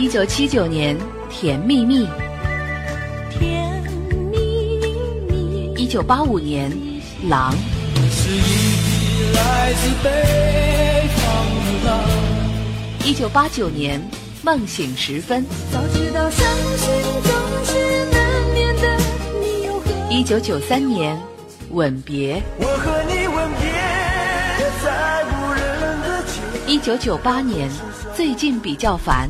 一九七九年，《甜蜜蜜》。甜蜜蜜。一九八五年，《狼》。是一九八九年，《梦醒时分》。早知道伤心总是难免的，你又何一九九三年，《吻别》。我和你吻别在无人的街。一九九八年，最近比较烦。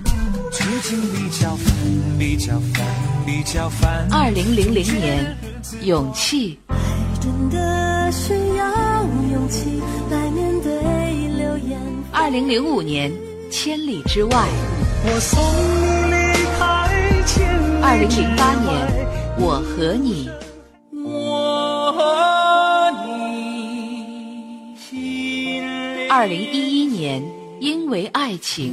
二零零零年，勇气。爱真的需要勇气来面对流言。二零零五年，千里之外。我送你离开千里二零零八年，我和你。我和你心里二零一一年，因为爱情。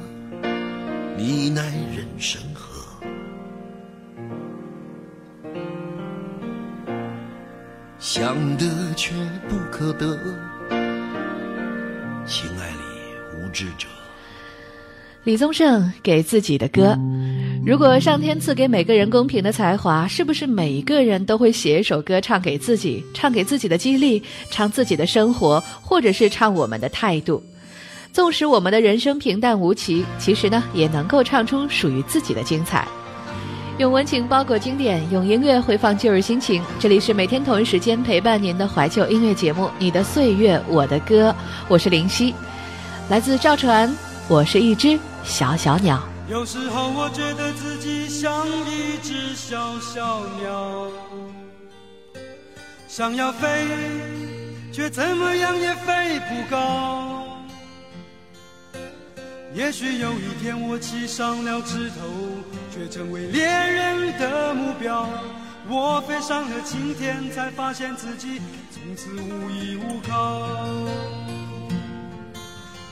奈人生何？想得却不可得，情爱里无知者。李宗盛给自己的歌，如果上天赐给每个人公平的才华，是不是每一个人都会写一首歌唱给自己，唱给自己的激励，唱自己的生活，或者是唱我们的态度？纵使我们的人生平淡无奇，其实呢，也能够唱出属于自己的精彩。用温情包裹经典，用音乐回放旧日心情。这里是每天同一时间陪伴您的怀旧音乐节目《你的岁月我的歌》，我是林夕，来自赵传，我是一只小小鸟。有时候我觉得自己像一只小小鸟，想要飞，却怎么样也飞也许有一天我栖上了枝头，却成为猎人的目标。我飞上了青天，才发现自己从此无依无靠。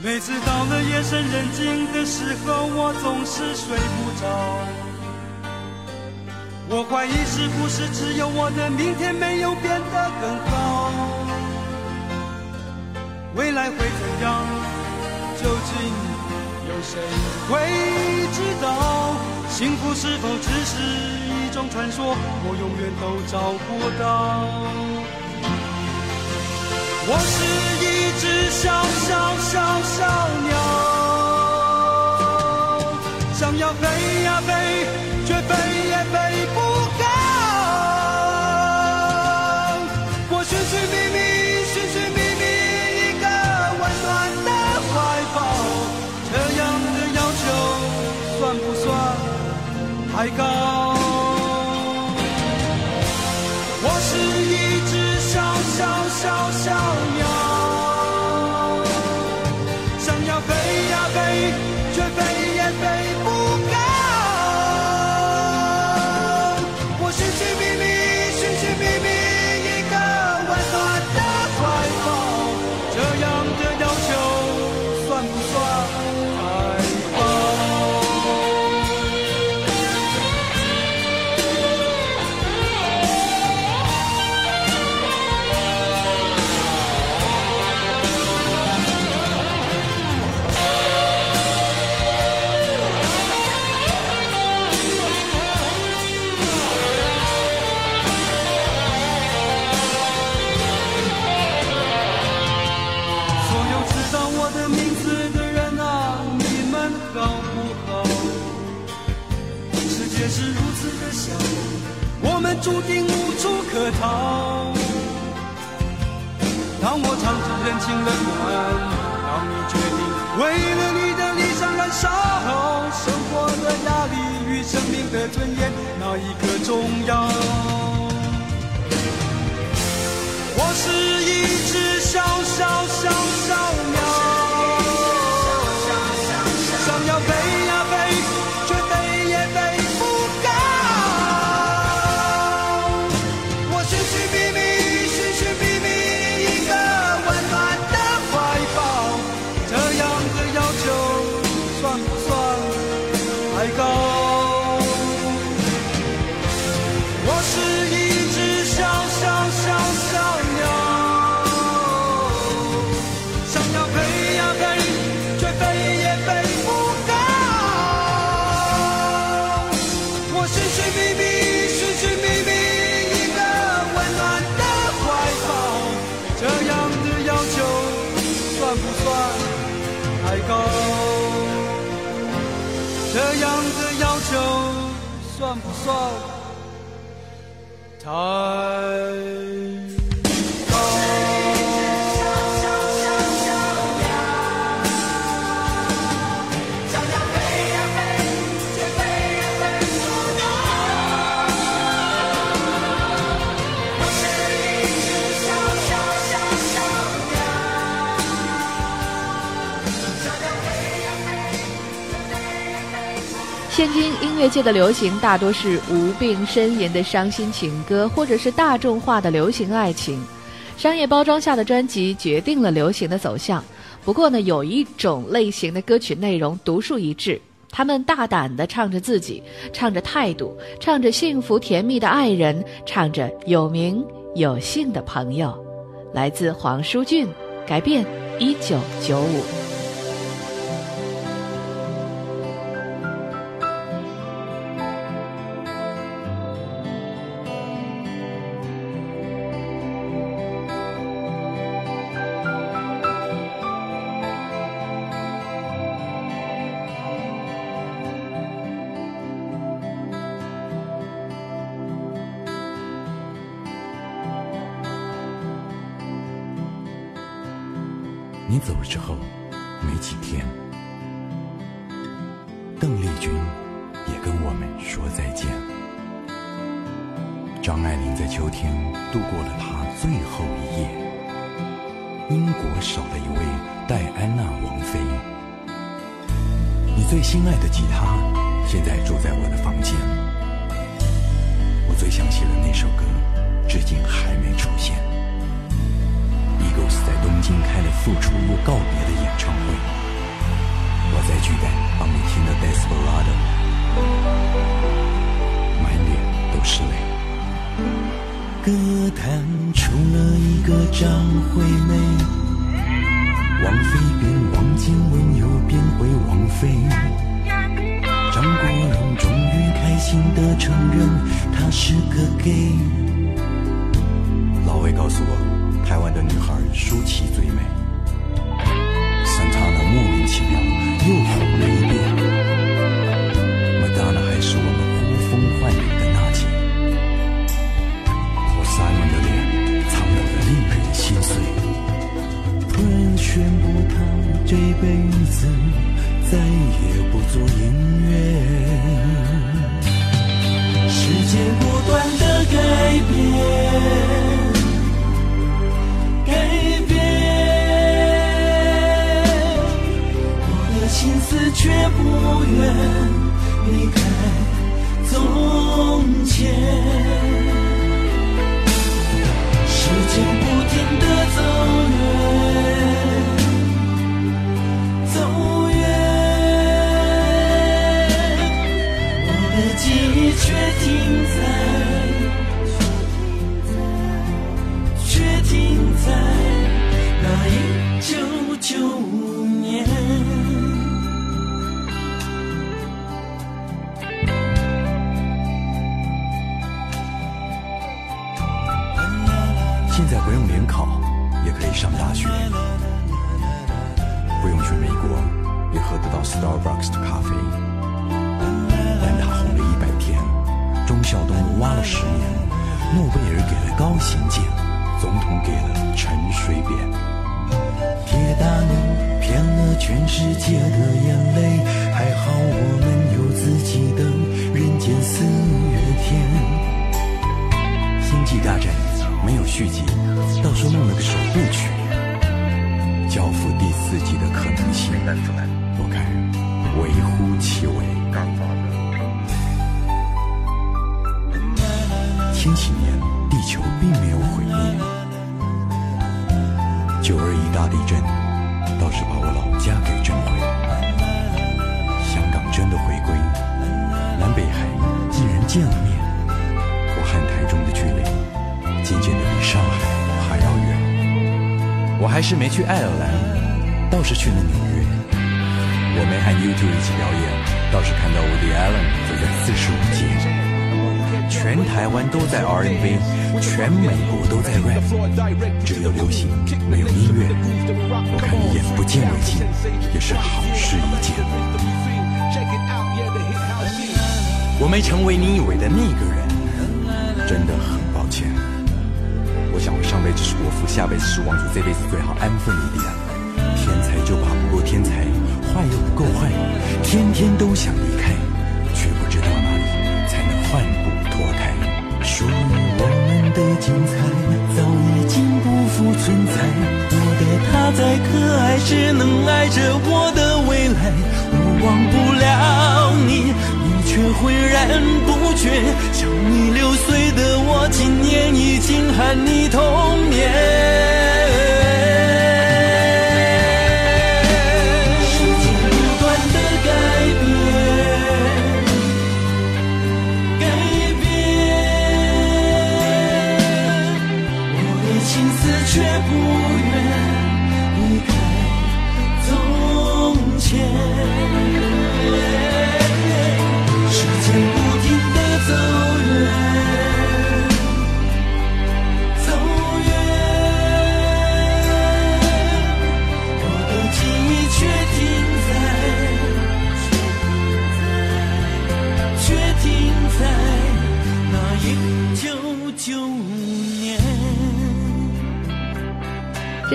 每次到了夜深人静的时候，我总是睡不着。我怀疑是不是只有我的明天没有变得更好？未来会怎样？究竟？谁会知道，幸福是否只是一种传说？我永远都找不到。我是一只小小小小鸟，想要飞呀飞，算不算太我是乐界的流行大多是无病呻吟的伤心情歌，或者是大众化的流行爱情。商业包装下的专辑决定了流行的走向。不过呢，有一种类型的歌曲内容独树一帜，他们大胆地唱着自己，唱着态度，唱着幸福甜蜜的爱人，唱着有名有姓的朋友。来自黄舒骏，《改变一九九五》。最心爱的吉他现在住在我的房间。我最想写的那首歌，至今还没出现。Eagles 在东京开了复出又告别的演唱会，我在巨蛋帮你听了《Desperado》，满脸都是泪。歌坛出了一个张惠妹，王菲变王静雯又变回王菲，张国荣终于开心地承认他是个 gay。老魏告诉我，台湾的女孩舒淇最美。沈腾莫名其妙又红了一遍。宣布他这辈子再也不做音乐。世界不断的改变。改变，我的心思却不愿离开从前。时间不停的走远，却停在。却停在那一九九五年。现在不用联考也可以上大学，不用去美国也喝得到 Starbucks 挖了十年，诺贝尔给了高行健，总统给了陈水扁。铁达尼骗了全世界的眼泪，还好我们有自己的人间四月天。星际大战没有续集，到时候弄了个首部曲。教父第四季的可能性，我看微乎其微。千禧年，地球并没有毁灭。九二一大地震倒是把我老家给震毁了。香港真的回归，南北海既然见了面，我和台中的距离渐渐的比上海还要远。我还是没去爱尔兰，倒是去了纽约。我没和 YouTube 一起表演，倒是看到 Woody Allen 走在四十五街。全台湾都在 R&B，全美国都在 rap，只有流行没有音乐。我看你眼不见为净，也是好事一件。我没成为你以为的那个人，真的很抱歉。我想我上辈子是国父，下辈子是王子，这辈子最好安分一点。天才就怕不够天才，坏又不够坏，天天都想离开，精彩，早已经不复存在。我的他再可爱，只能爱着我的未来。我忘不了你，你却浑然不觉。像你六岁的我，今年已经喊你童年。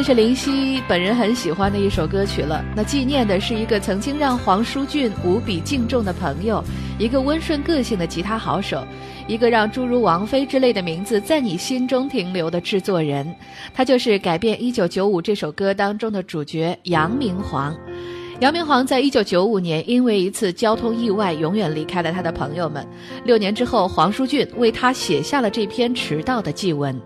是林夕本人很喜欢的一首歌曲了。那纪念的是一个曾经让黄舒骏无比敬重的朋友，一个温顺个性的吉他好手，一个让诸如王菲之类的名字在你心中停留的制作人。他就是改编《一九九五》这首歌当中的主角杨明煌。杨明煌在一九九五年因为一次交通意外，永远离开了他的朋友们。六年之后，黄舒骏为他写下了这篇迟到的祭文。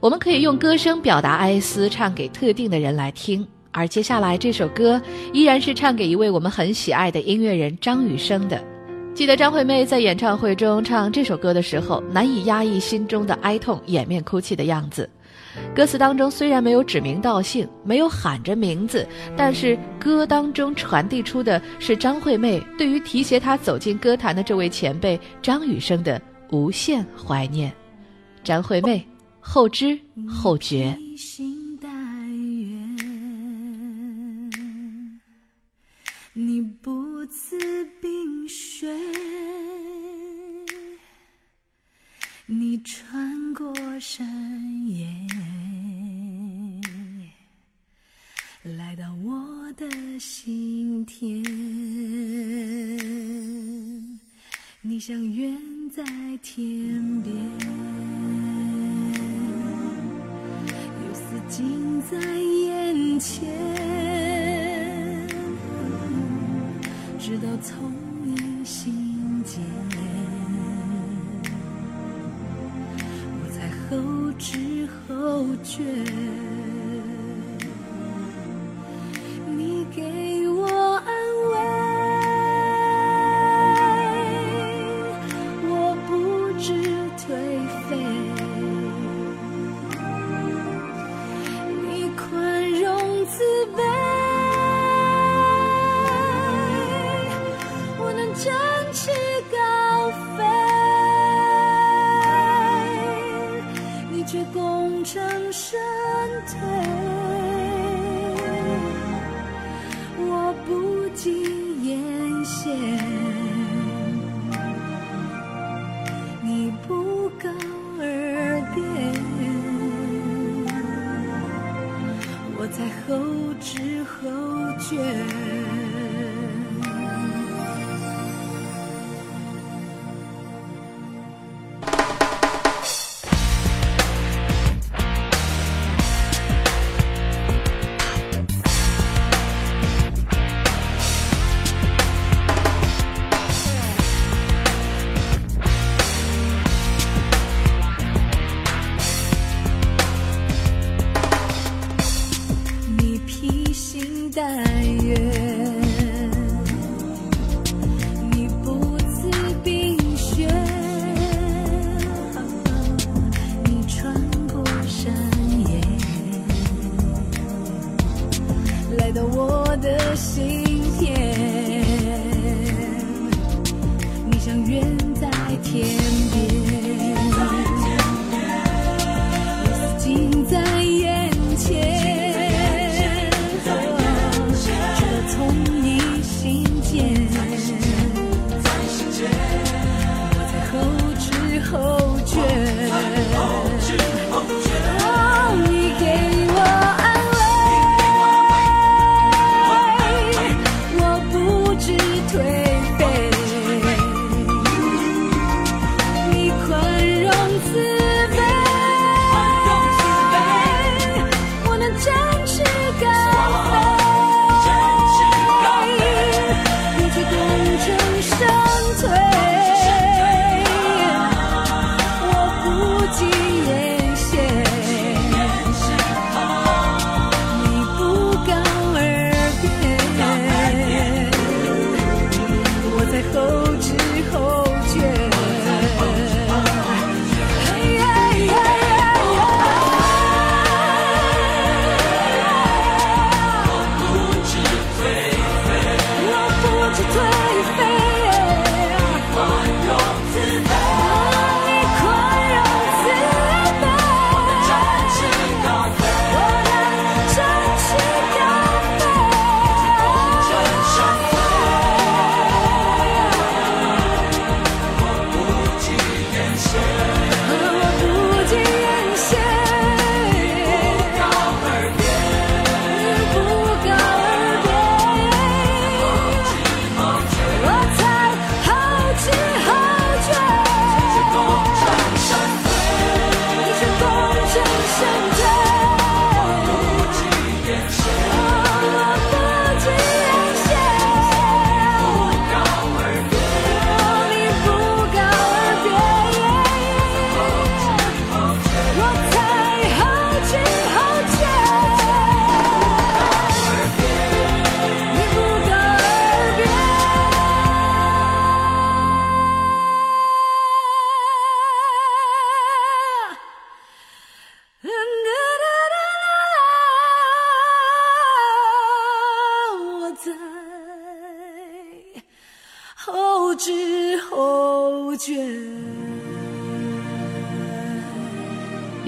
我们可以用歌声表达哀思，唱给特定的人来听。而接下来这首歌依然是唱给一位我们很喜爱的音乐人张雨生的。记得张惠妹在演唱会中唱这首歌的时候，难以压抑心中的哀痛，掩面哭泣的样子。歌词当中虽然没有指名道姓，没有喊着名字，但是歌当中传递出的是张惠妹对于提携她走进歌坛的这位前辈张雨生的无限怀念。张惠妹。后知后觉。披星戴月，你不辞冰雪，你穿过山野，来到我的心田。你像远在天边。近在眼前，直到从你心间，我才后知后觉。你给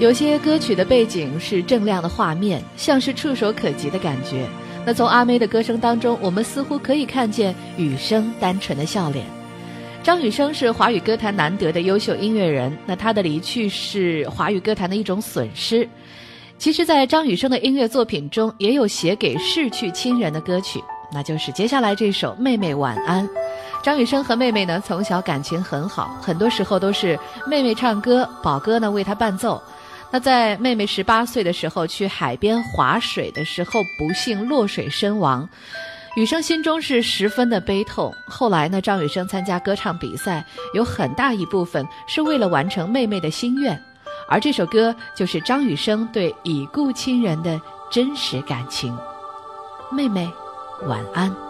有些歌曲的背景是正亮的画面，像是触手可及的感觉。那从阿妹的歌声当中，我们似乎可以看见雨生单纯的笑脸。张雨生是华语歌坛难得的优秀音乐人，那他的离去是华语歌坛的一种损失。其实，在张雨生的音乐作品中，也有写给逝去亲人的歌曲，那就是接下来这首《妹妹晚安》。张雨生和妹妹呢，从小感情很好，很多时候都是妹妹唱歌，宝哥呢为她伴奏。那在妹妹十八岁的时候去海边划水的时候，不幸落水身亡，雨生心中是十分的悲痛。后来呢，张雨生参加歌唱比赛，有很大一部分是为了完成妹妹的心愿，而这首歌就是张雨生对已故亲人的真实感情。妹妹，晚安。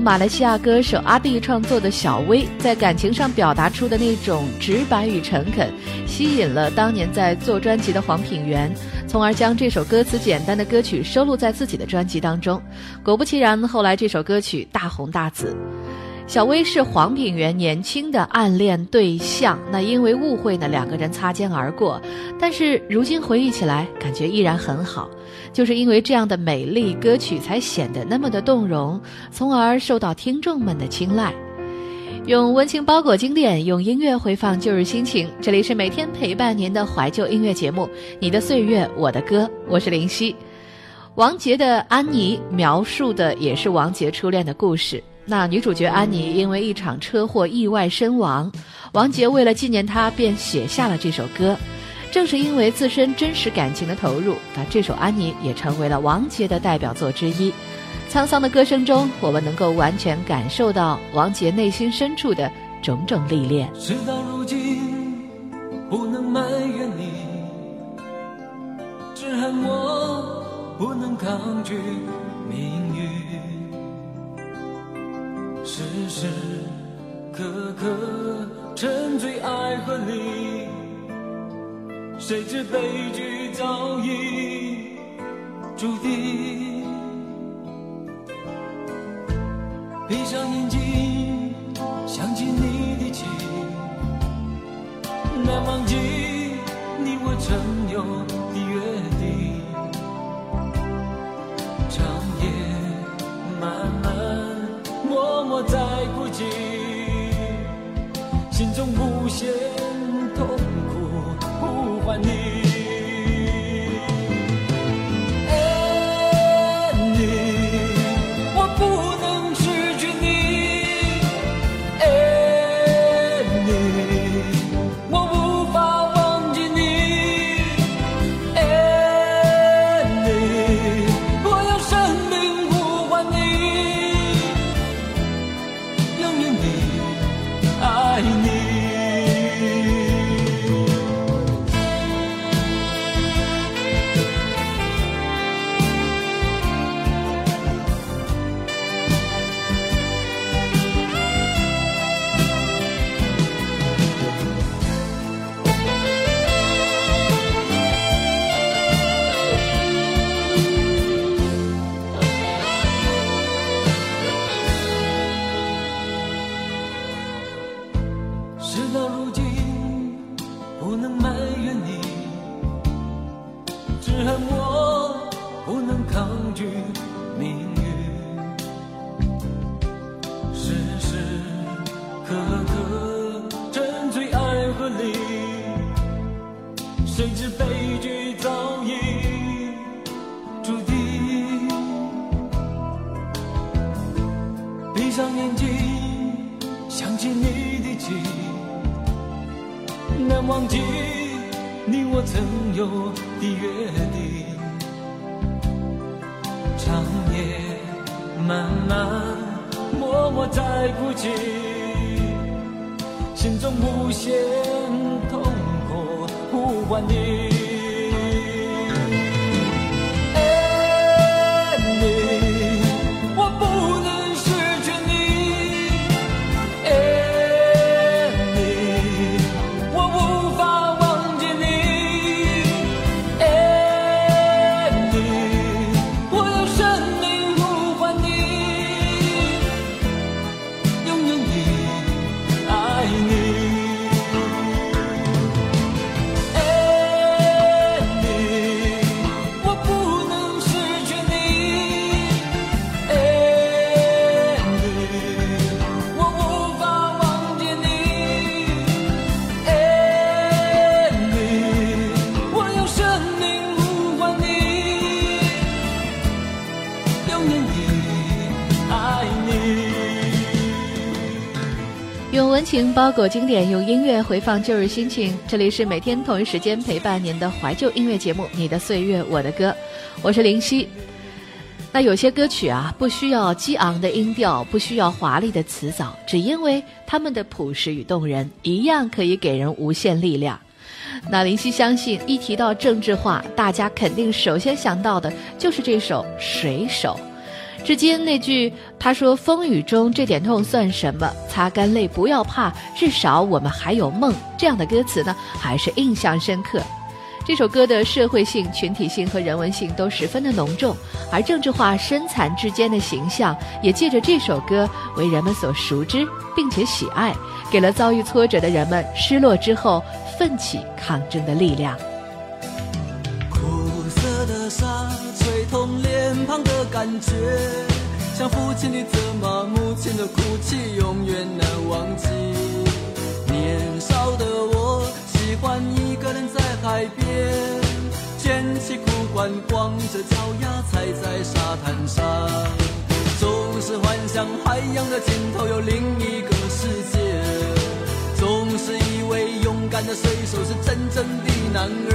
马来西亚歌手阿弟创作的《小薇》，在感情上表达出的那种直白与诚恳，吸引了当年在做专辑的黄品源，从而将这首歌词简单的歌曲收录在自己的专辑当中。果不其然，后来这首歌曲大红大紫。小薇是黄品源年轻的暗恋对象，那因为误会呢，两个人擦肩而过。但是如今回忆起来，感觉依然很好。就是因为这样的美丽，歌曲才显得那么的动容，从而受到听众们的青睐。用温情包裹经典，用音乐回放旧日心情。这里是每天陪伴您的怀旧音乐节目《你的岁月我的歌》，我是林夕。王杰的《安妮》描述的也是王杰初恋的故事。那女主角安妮因为一场车祸意外身亡，王杰为了纪念她，便写下了这首歌。正是因为自身真实感情的投入，那这首《安妮》也成为了王杰的代表作之一。沧桑的歌声中，我们能够完全感受到王杰内心深处的种种历练。事到如今，不能埋怨你，只恨我不能抗拒命运。时时刻刻沉醉爱河里，谁知悲剧早已注定。闭上眼睛，想起你的情，难忘记你我曾有的约定。长夜漫漫，默默在哭泣，心中无限慢慢，默默在哭泣，心中无限痛苦呼唤你。用温情包裹经典，用音乐回放旧日心情。这里是每天同一时间陪伴您的怀旧音乐节目《你的岁月我的歌》，我是林夕。那有些歌曲啊，不需要激昂的音调，不需要华丽的词藻，只因为他们的朴实与动人，一样可以给人无限力量。那林夕相信，一提到政治化，大家肯定首先想到的就是这首《水手》。至今那句他说“风雨中这点痛算什么？擦干泪不要怕，至少我们还有梦”这样的歌词呢，还是印象深刻。这首歌的社会性、群体性和人文性都十分的浓重，而政治化身残志坚的形象也借着这首歌为人们所熟知，并且喜爱，给了遭遇挫折的人们失落之后奋起抗争的力量。觉，像父亲的责骂，母亲的哭泣，永远难忘记。年少的我喜欢一个人在海边，卷起裤管，光着脚丫踩在沙滩上，总是幻想海洋的尽头有另一个世界。总是以为勇敢的水手是真正的男儿，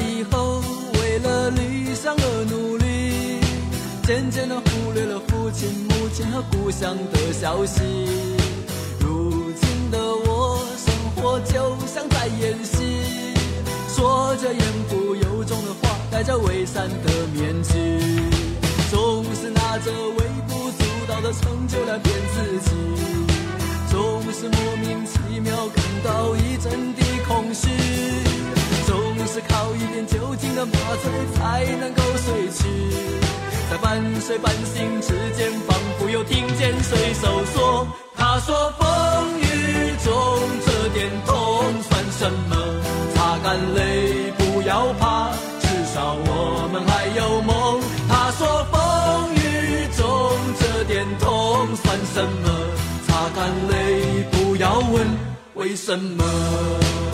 以后，为了理想而努力，渐渐地忽略了父亲、母亲和故乡的消息。如今的我，生活就像在演戏，说着言不由衷的话，戴着伪善的面具，总是拿着微不足道的成就来骗自己。是莫名其妙感到一阵的空虚，总是靠一点酒精的麻醉才能够睡去，在半睡半醒之间，仿佛又听见水手说：“他说风雨中这点痛算什么？擦干泪，不要怕，至少我们还有梦。”他说风雨中这点痛算什么？擦干泪，为什么。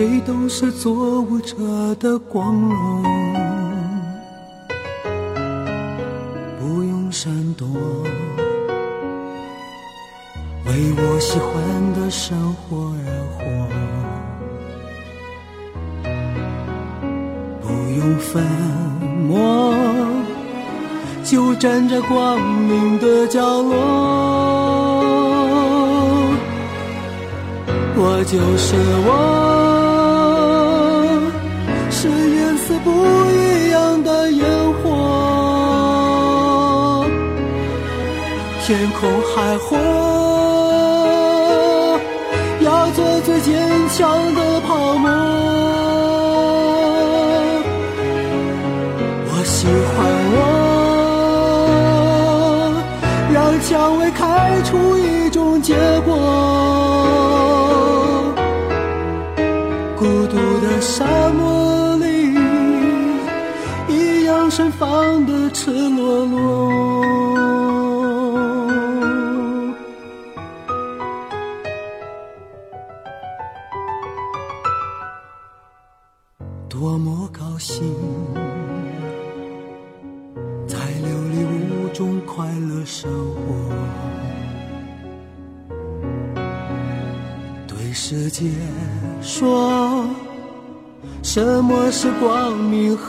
谁都是做舞者的光荣，不用闪躲，为我喜欢的生活而活。不用粉墨，就站在光明的角落。我就是我，天空海阔，要做最坚强的泡沫。我喜欢我，让蔷薇开出一种结果。孤独的沙漠里，一样盛放的赤裸裸。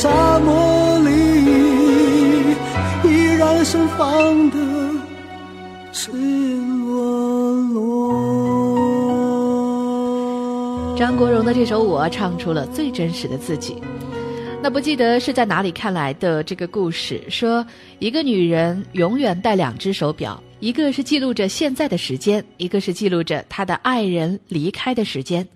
沙漠里，依然盛放的赤裸裸。张国荣的这首《我》唱出了最真实的自己。那不记得是在哪里看来的这个故事，说一个女人永远戴两只手表，一个是记录着现在的时间，一个是记录着她的爱人离开的时间。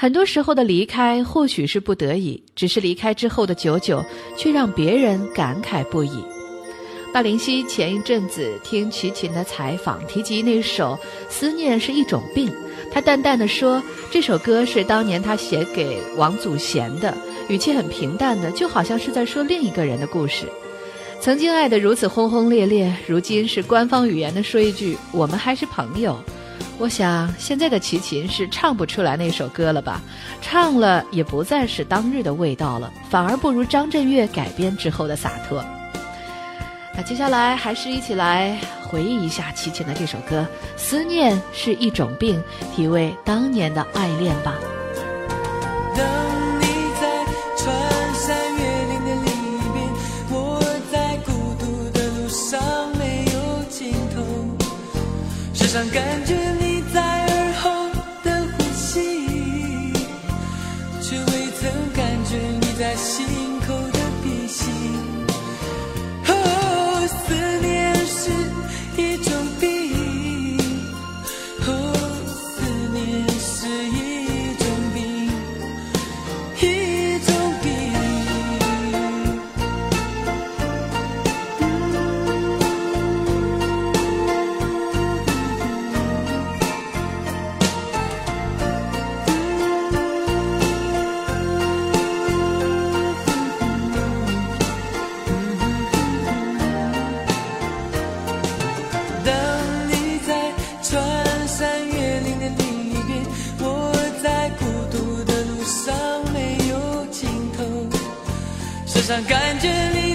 很多时候的离开或许是不得已，只是离开之后的久久，却让别人感慨不已。大林夕前一阵子听齐秦的采访，提及那首《思念是一种病》，他淡淡的说，这首歌是当年他写给王祖贤的，语气很平淡的，就好像是在说另一个人的故事。曾经爱得如此轰轰烈烈，如今是官方语言的说一句“我们还是朋友”。我想现在的齐秦是唱不出来那首歌了吧？唱了也不再是当日的味道了，反而不如张震岳改编之后的洒脱。那接下来还是一起来回忆一下齐秦的这首歌《思念是一种病》，体味当年的爱恋吧。时常感觉你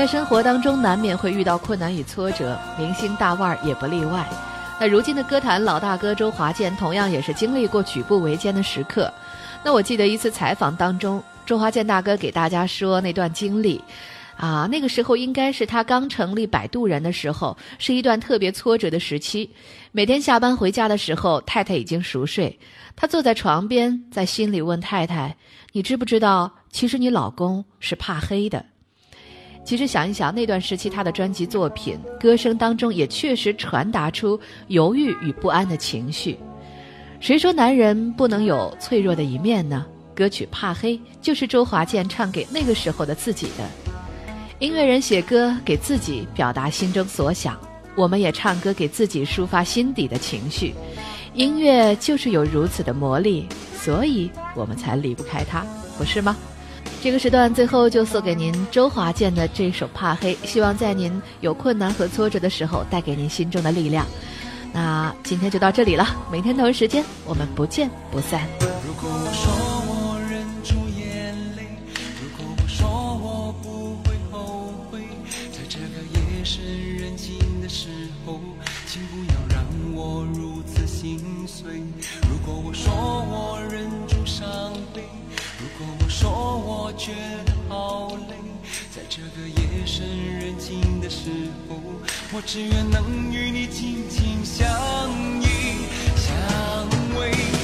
在生活当中，难免会遇到困难与挫折，明星大腕儿也不例外。那如今的歌坛老大哥周华健，同样也是经历过举步维艰的时刻。那我记得一次采访当中，周华健大哥给大家说那段经历，啊，那个时候应该是他刚成立摆渡人的时候，是一段特别挫折的时期。每天下班回家的时候，太太已经熟睡，他坐在床边，在心里问太太：“你知不知道，其实你老公是怕黑的？”其实想一想，那段时期他的专辑作品、歌声当中也确实传达出犹豫与不安的情绪。谁说男人不能有脆弱的一面呢？歌曲《怕黑》就是周华健唱给那个时候的自己的。音乐人写歌给自己表达心中所想，我们也唱歌给自己抒发心底的情绪。音乐就是有如此的魔力，所以我们才离不开它，不是吗？这个时段最后就送给您周华健的这首《怕黑》，希望在您有困难和挫折的时候，带给您心中的力量。那今天就到这里了，明天同一时间我们不见不散。如果我说我忍住眼泪，如果我说我不会后悔，在这个夜深人静的时候，请不要让我如此心碎。如果我说我忍住伤悲，如果我说我觉得好累，在这个夜深人静的时候，我只愿能与你紧紧相依相偎，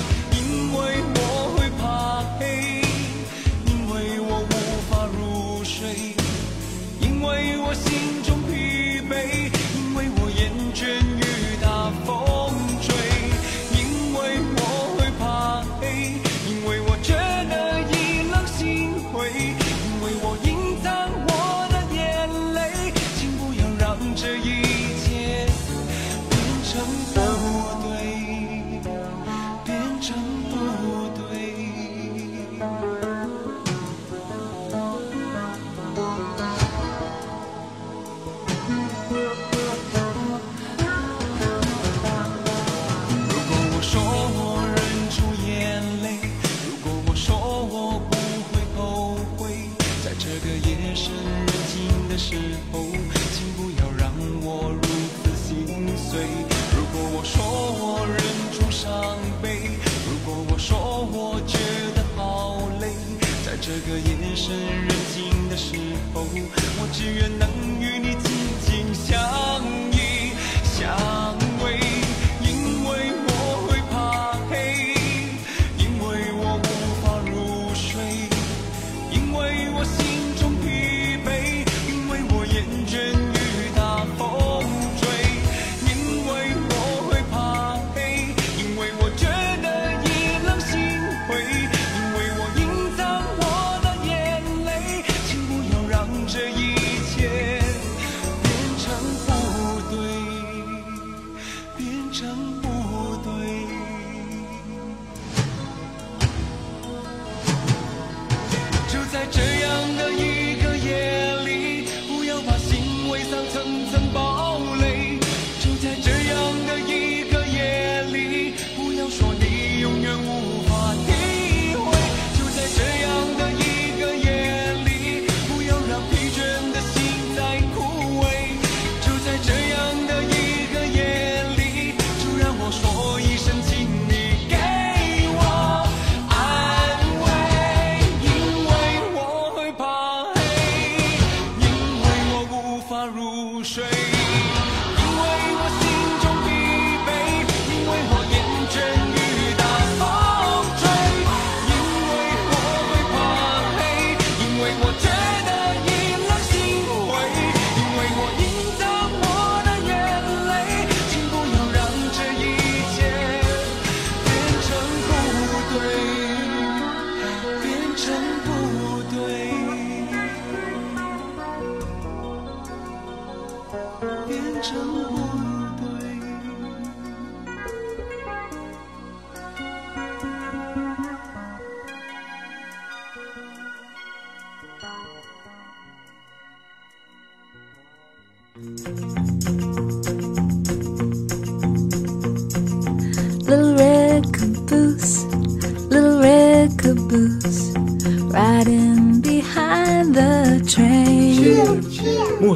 夜深人静的时候，我只愿